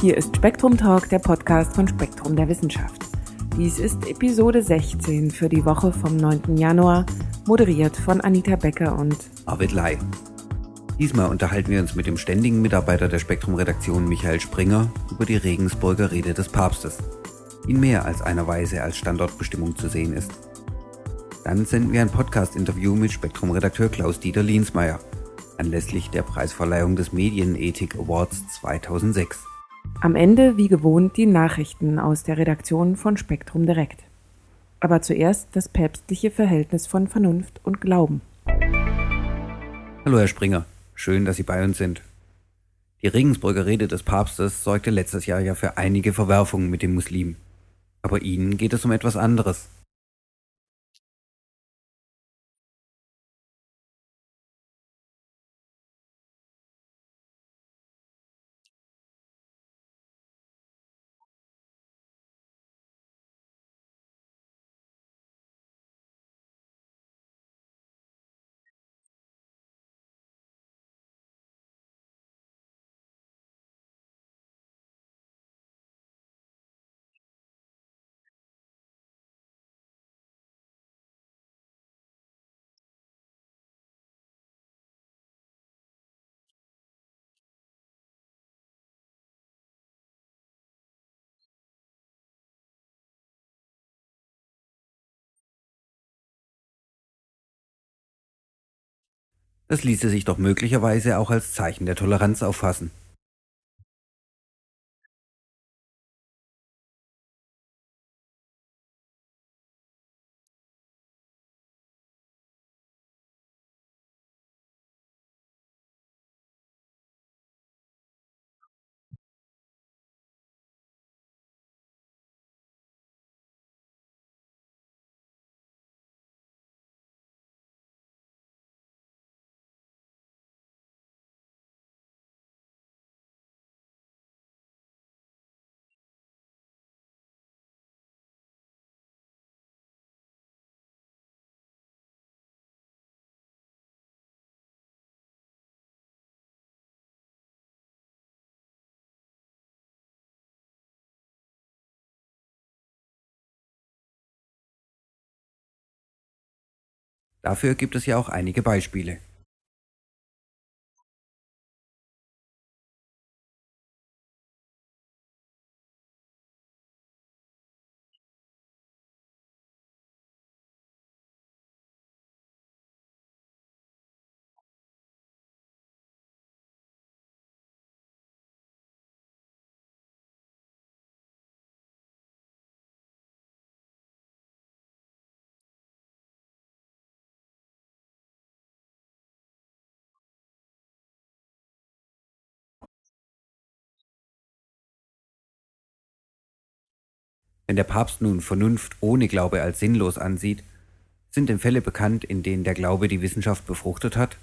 Hier ist Spektrum Talk, der Podcast von Spektrum der Wissenschaft. Dies ist Episode 16 für die Woche vom 9. Januar, moderiert von Anita Becker und Arvid Lai. Diesmal unterhalten wir uns mit dem ständigen Mitarbeiter der Spektrum-Redaktion Michael Springer über die Regensburger Rede des Papstes, die in mehr als einer Weise als Standortbestimmung zu sehen ist. Dann senden wir ein Podcast-Interview mit Spektrum-Redakteur Klaus-Dieter Liensmeier anlässlich der Preisverleihung des Medienethik Awards 2006. Am Ende, wie gewohnt, die Nachrichten aus der Redaktion von Spektrum Direkt. Aber zuerst das päpstliche Verhältnis von Vernunft und Glauben. Hallo Herr Springer, schön, dass Sie bei uns sind. Die Regensburger Rede des Papstes sorgte letztes Jahr ja für einige Verwerfungen mit den Muslimen. Aber Ihnen geht es um etwas anderes. Das ließe sich doch möglicherweise auch als Zeichen der Toleranz auffassen. Dafür gibt es ja auch einige Beispiele. Wenn der Papst nun Vernunft ohne Glaube als sinnlos ansieht, sind denn Fälle bekannt, in denen der Glaube die Wissenschaft befruchtet hat?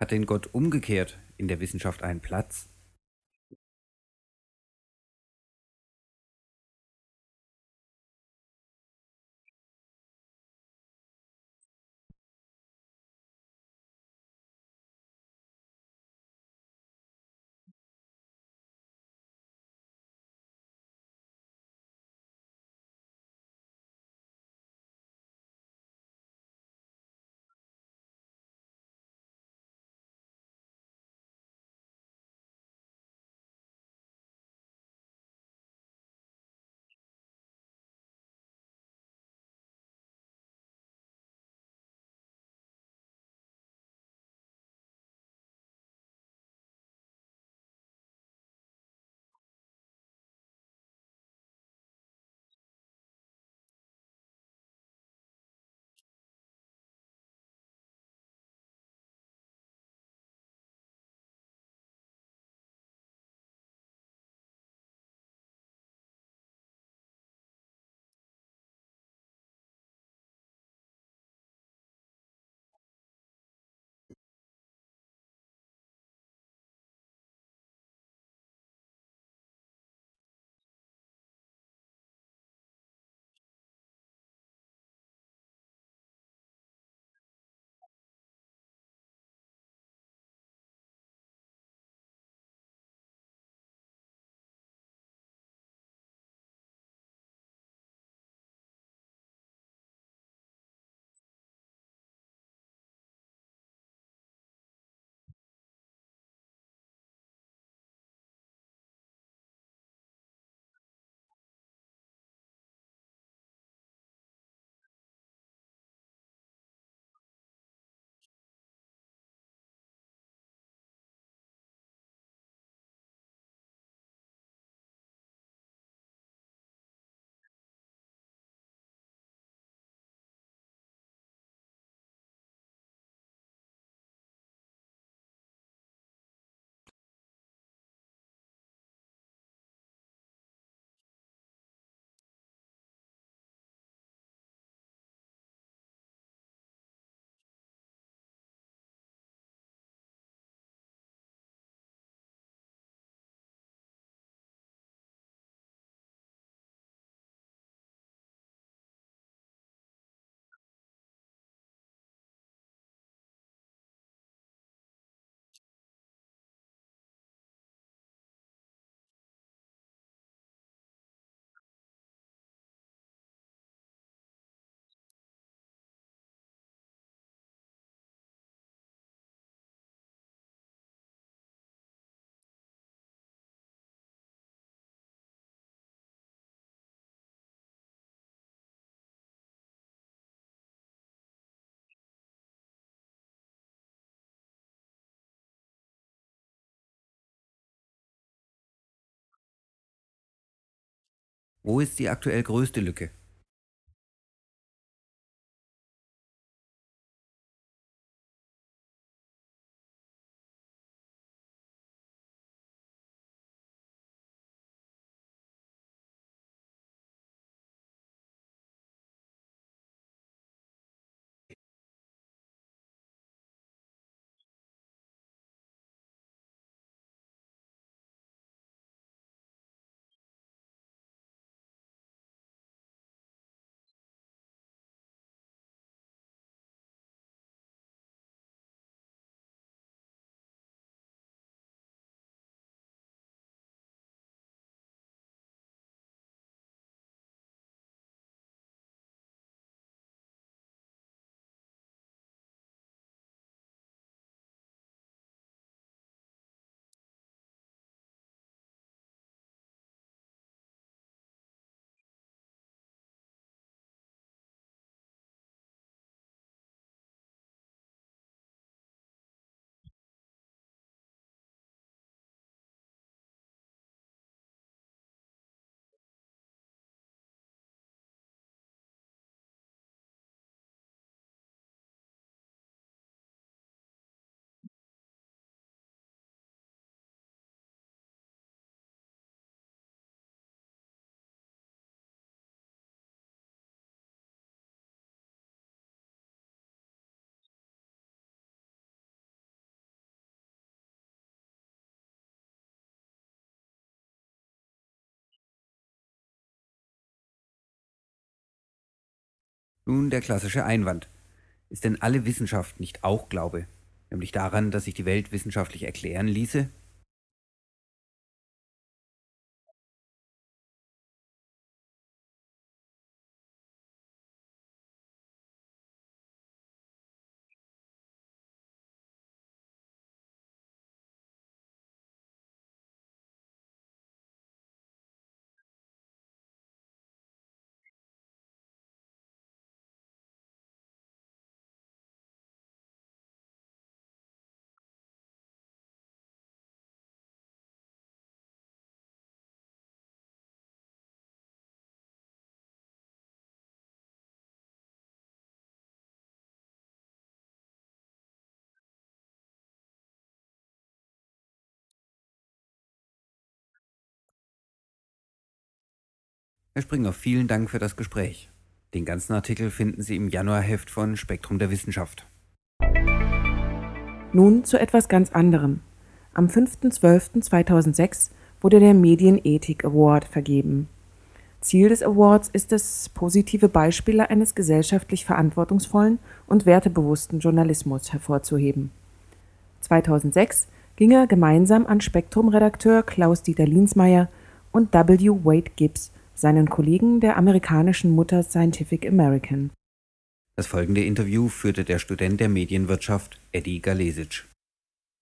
Hat denn Gott umgekehrt in der Wissenschaft einen Platz? Wo ist die aktuell größte Lücke? Nun der klassische Einwand. Ist denn alle Wissenschaft nicht auch Glaube? Nämlich daran, dass sich die Welt wissenschaftlich erklären ließe? Herr Springer, vielen Dank für das Gespräch. Den ganzen Artikel finden Sie im Januarheft von Spektrum der Wissenschaft. Nun zu etwas ganz anderem. Am 5.12.2006 wurde der Medienethik Award vergeben. Ziel des Awards ist es, positive Beispiele eines gesellschaftlich verantwortungsvollen und wertebewussten Journalismus hervorzuheben. 2006 ging er gemeinsam an Spektrum-Redakteur Klaus-Dieter Linsmeier und W. Wade Gibbs seinen Kollegen der amerikanischen Mutter Scientific American. Das folgende Interview führte der Student der Medienwirtschaft Eddie Galesic.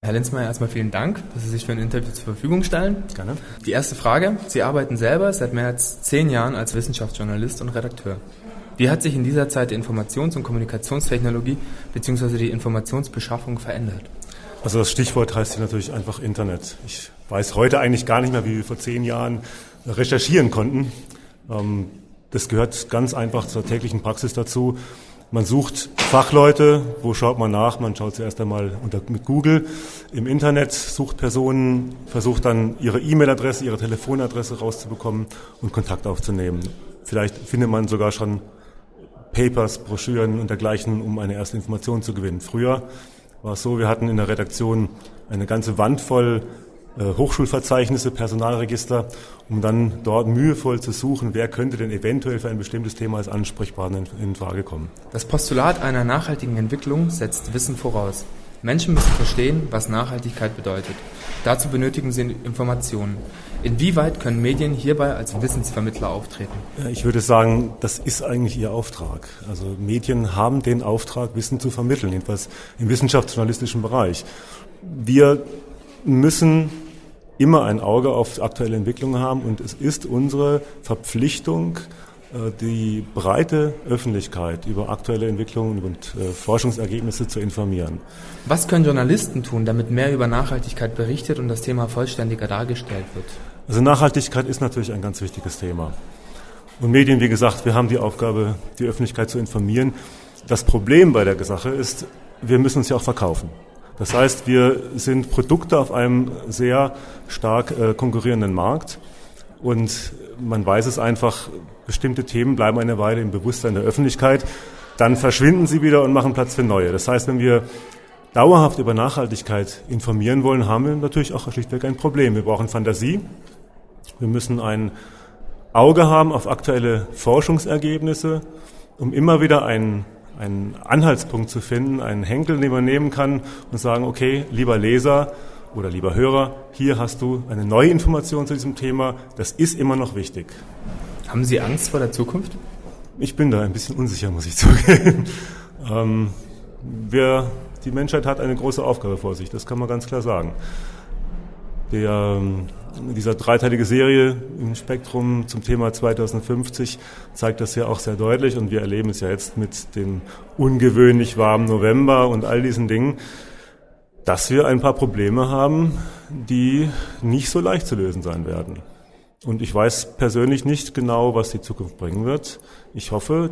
Herr Lenzmeier, erstmal vielen Dank, dass Sie sich für ein Interview zur Verfügung stellen. Gerne. Die erste Frage. Sie arbeiten selber seit mehr als zehn Jahren als Wissenschaftsjournalist und Redakteur. Wie hat sich in dieser Zeit die Informations- und Kommunikationstechnologie bzw. die Informationsbeschaffung verändert? Also das Stichwort heißt hier natürlich einfach Internet. Ich weiß heute eigentlich gar nicht mehr, wie wir vor zehn Jahren recherchieren konnten. Ähm, das gehört ganz einfach zur täglichen Praxis dazu. Man sucht Fachleute, wo schaut man nach? Man schaut zuerst einmal unter, mit Google im Internet, sucht Personen, versucht dann ihre E-Mail-Adresse, ihre Telefonadresse rauszubekommen und Kontakt aufzunehmen. Vielleicht findet man sogar schon Papers, Broschüren und dergleichen, um eine erste Information zu gewinnen. Früher war es so, wir hatten in der Redaktion eine ganze Wand voll Hochschulverzeichnisse, Personalregister, um dann dort mühevoll zu suchen, wer könnte denn eventuell für ein bestimmtes Thema als Ansprechpartner in, in Frage kommen. Das Postulat einer nachhaltigen Entwicklung setzt Wissen voraus. Menschen müssen verstehen, was Nachhaltigkeit bedeutet. Dazu benötigen sie Informationen. Inwieweit können Medien hierbei als Wissensvermittler auftreten? Ich würde sagen, das ist eigentlich ihr Auftrag. Also Medien haben den Auftrag, Wissen zu vermitteln, jedenfalls im wissenschaftsjournalistischen Bereich. Wir müssen immer ein Auge auf aktuelle Entwicklungen haben und es ist unsere Verpflichtung, äh, die breite Öffentlichkeit über aktuelle Entwicklungen und äh, Forschungsergebnisse zu informieren. Was können Journalisten tun, damit mehr über Nachhaltigkeit berichtet und das Thema vollständiger dargestellt wird? Also Nachhaltigkeit ist natürlich ein ganz wichtiges Thema. Und Medien, wie gesagt, wir haben die Aufgabe, die Öffentlichkeit zu informieren. Das Problem bei der Sache ist, wir müssen uns ja auch verkaufen. Das heißt, wir sind Produkte auf einem sehr stark äh, konkurrierenden Markt und man weiß es einfach, bestimmte Themen bleiben eine Weile im Bewusstsein der Öffentlichkeit, dann verschwinden sie wieder und machen Platz für neue. Das heißt, wenn wir dauerhaft über Nachhaltigkeit informieren wollen, haben wir natürlich auch schlichtweg ein Problem. Wir brauchen Fantasie, wir müssen ein Auge haben auf aktuelle Forschungsergebnisse, um immer wieder einen einen Anhaltspunkt zu finden, einen Henkel, den man nehmen kann und sagen, okay, lieber Leser oder lieber Hörer, hier hast du eine neue Information zu diesem Thema, das ist immer noch wichtig. Haben Sie Angst vor der Zukunft? Ich bin da ein bisschen unsicher, muss ich zugeben. Ähm, wir, die Menschheit hat eine große Aufgabe vor sich, das kann man ganz klar sagen. Der, ähm, dieser dreiteilige Serie im Spektrum zum Thema 2050 zeigt das ja auch sehr deutlich und wir erleben es ja jetzt mit dem ungewöhnlich warmen November und all diesen Dingen, dass wir ein paar Probleme haben, die nicht so leicht zu lösen sein werden. Und ich weiß persönlich nicht genau, was die Zukunft bringen wird. Ich hoffe,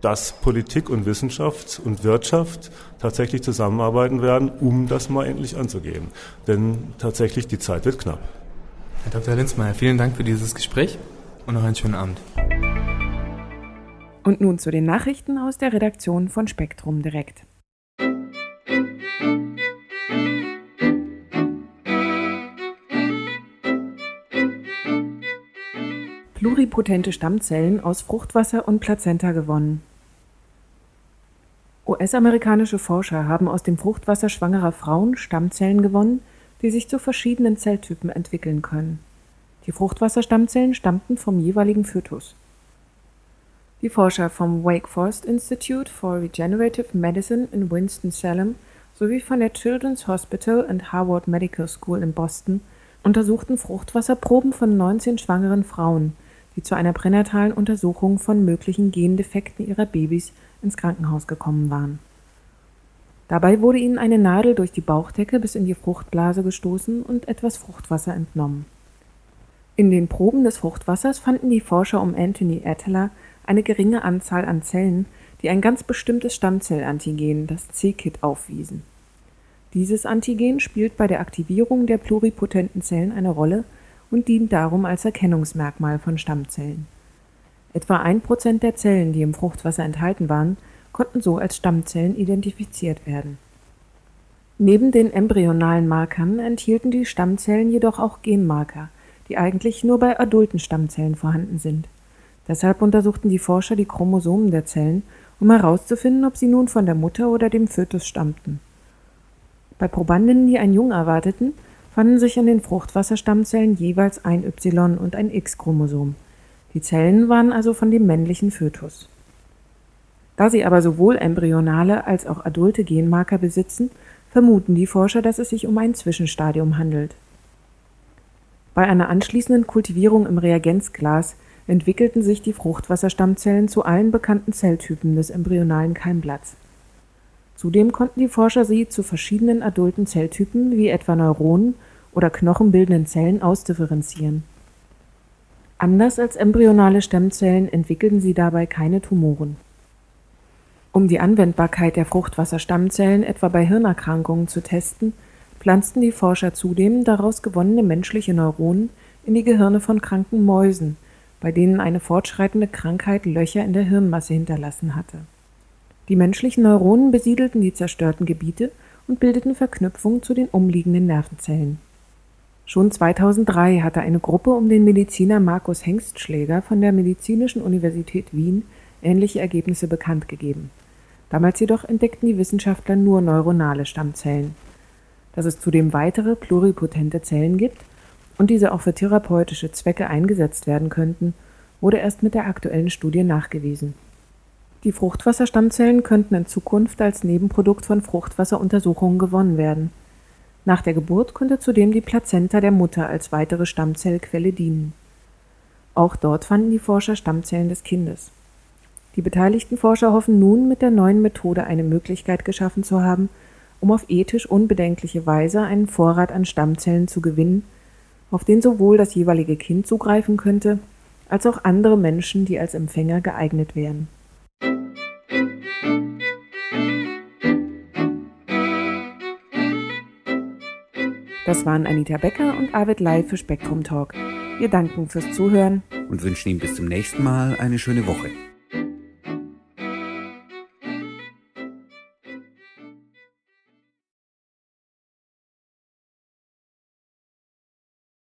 dass Politik und Wissenschaft und Wirtschaft tatsächlich zusammenarbeiten werden, um das mal endlich anzugehen. Denn tatsächlich die Zeit wird knapp. Herr Dr. Linzmeier, vielen Dank für dieses Gespräch und noch einen schönen Abend. Und nun zu den Nachrichten aus der Redaktion von Spektrum direkt. Pluripotente Stammzellen aus Fruchtwasser und Plazenta gewonnen. US-amerikanische Forscher haben aus dem Fruchtwasser schwangerer Frauen Stammzellen gewonnen, die sich zu verschiedenen Zelltypen entwickeln können. Die Fruchtwasserstammzellen stammten vom jeweiligen Fötus. Die Forscher vom Wake Forest Institute for Regenerative Medicine in Winston-Salem sowie von der Children's Hospital and Harvard Medical School in Boston untersuchten Fruchtwasserproben von 19 schwangeren Frauen, die zu einer pränatalen Untersuchung von möglichen Gendefekten ihrer Babys ins Krankenhaus gekommen waren. Dabei wurde ihnen eine Nadel durch die Bauchdecke bis in die Fruchtblase gestoßen und etwas Fruchtwasser entnommen. In den Proben des Fruchtwassers fanden die Forscher um Anthony Atteler eine geringe Anzahl an Zellen, die ein ganz bestimmtes Stammzellantigen, das c-Kit, aufwiesen. Dieses Antigen spielt bei der Aktivierung der pluripotenten Zellen eine Rolle und dient darum als Erkennungsmerkmal von Stammzellen. Etwa ein Prozent der Zellen, die im Fruchtwasser enthalten waren, konnten so als Stammzellen identifiziert werden. Neben den embryonalen Markern enthielten die Stammzellen jedoch auch Genmarker, die eigentlich nur bei adulten Stammzellen vorhanden sind. Deshalb untersuchten die Forscher die Chromosomen der Zellen, um herauszufinden, ob sie nun von der Mutter oder dem Fötus stammten. Bei Probandinnen, die ein Jung erwarteten, fanden sich an den Fruchtwasserstammzellen jeweils ein Y- und ein X-Chromosom. Die Zellen waren also von dem männlichen Fötus. Da sie aber sowohl embryonale als auch adulte Genmarker besitzen, vermuten die Forscher, dass es sich um ein Zwischenstadium handelt. Bei einer anschließenden Kultivierung im Reagenzglas entwickelten sich die Fruchtwasserstammzellen zu allen bekannten Zelltypen des embryonalen Keimblatts. Zudem konnten die Forscher sie zu verschiedenen adulten Zelltypen wie etwa Neuronen oder knochenbildenden Zellen ausdifferenzieren. Anders als embryonale Stammzellen entwickelten sie dabei keine Tumoren. Um die Anwendbarkeit der Fruchtwasserstammzellen etwa bei Hirnerkrankungen zu testen, pflanzten die Forscher zudem daraus gewonnene menschliche Neuronen in die Gehirne von kranken Mäusen, bei denen eine fortschreitende Krankheit Löcher in der Hirnmasse hinterlassen hatte. Die menschlichen Neuronen besiedelten die zerstörten Gebiete und bildeten Verknüpfungen zu den umliegenden Nervenzellen. Schon 2003 hatte eine Gruppe um den Mediziner Markus Hengstschläger von der Medizinischen Universität Wien ähnliche Ergebnisse bekannt gegeben. Damals jedoch entdeckten die Wissenschaftler nur neuronale Stammzellen. Dass es zudem weitere pluripotente Zellen gibt und diese auch für therapeutische Zwecke eingesetzt werden könnten, wurde erst mit der aktuellen Studie nachgewiesen. Die Fruchtwasserstammzellen könnten in Zukunft als Nebenprodukt von Fruchtwasseruntersuchungen gewonnen werden. Nach der Geburt könnte zudem die Plazenta der Mutter als weitere Stammzellquelle dienen. Auch dort fanden die Forscher Stammzellen des Kindes. Die beteiligten Forscher hoffen nun, mit der neuen Methode eine Möglichkeit geschaffen zu haben, um auf ethisch unbedenkliche Weise einen Vorrat an Stammzellen zu gewinnen, auf den sowohl das jeweilige Kind zugreifen könnte, als auch andere Menschen, die als Empfänger geeignet wären. Das waren Anita Becker und Arvid Lai für Spektrum Talk. Wir danken fürs Zuhören und wünschen Ihnen bis zum nächsten Mal eine schöne Woche.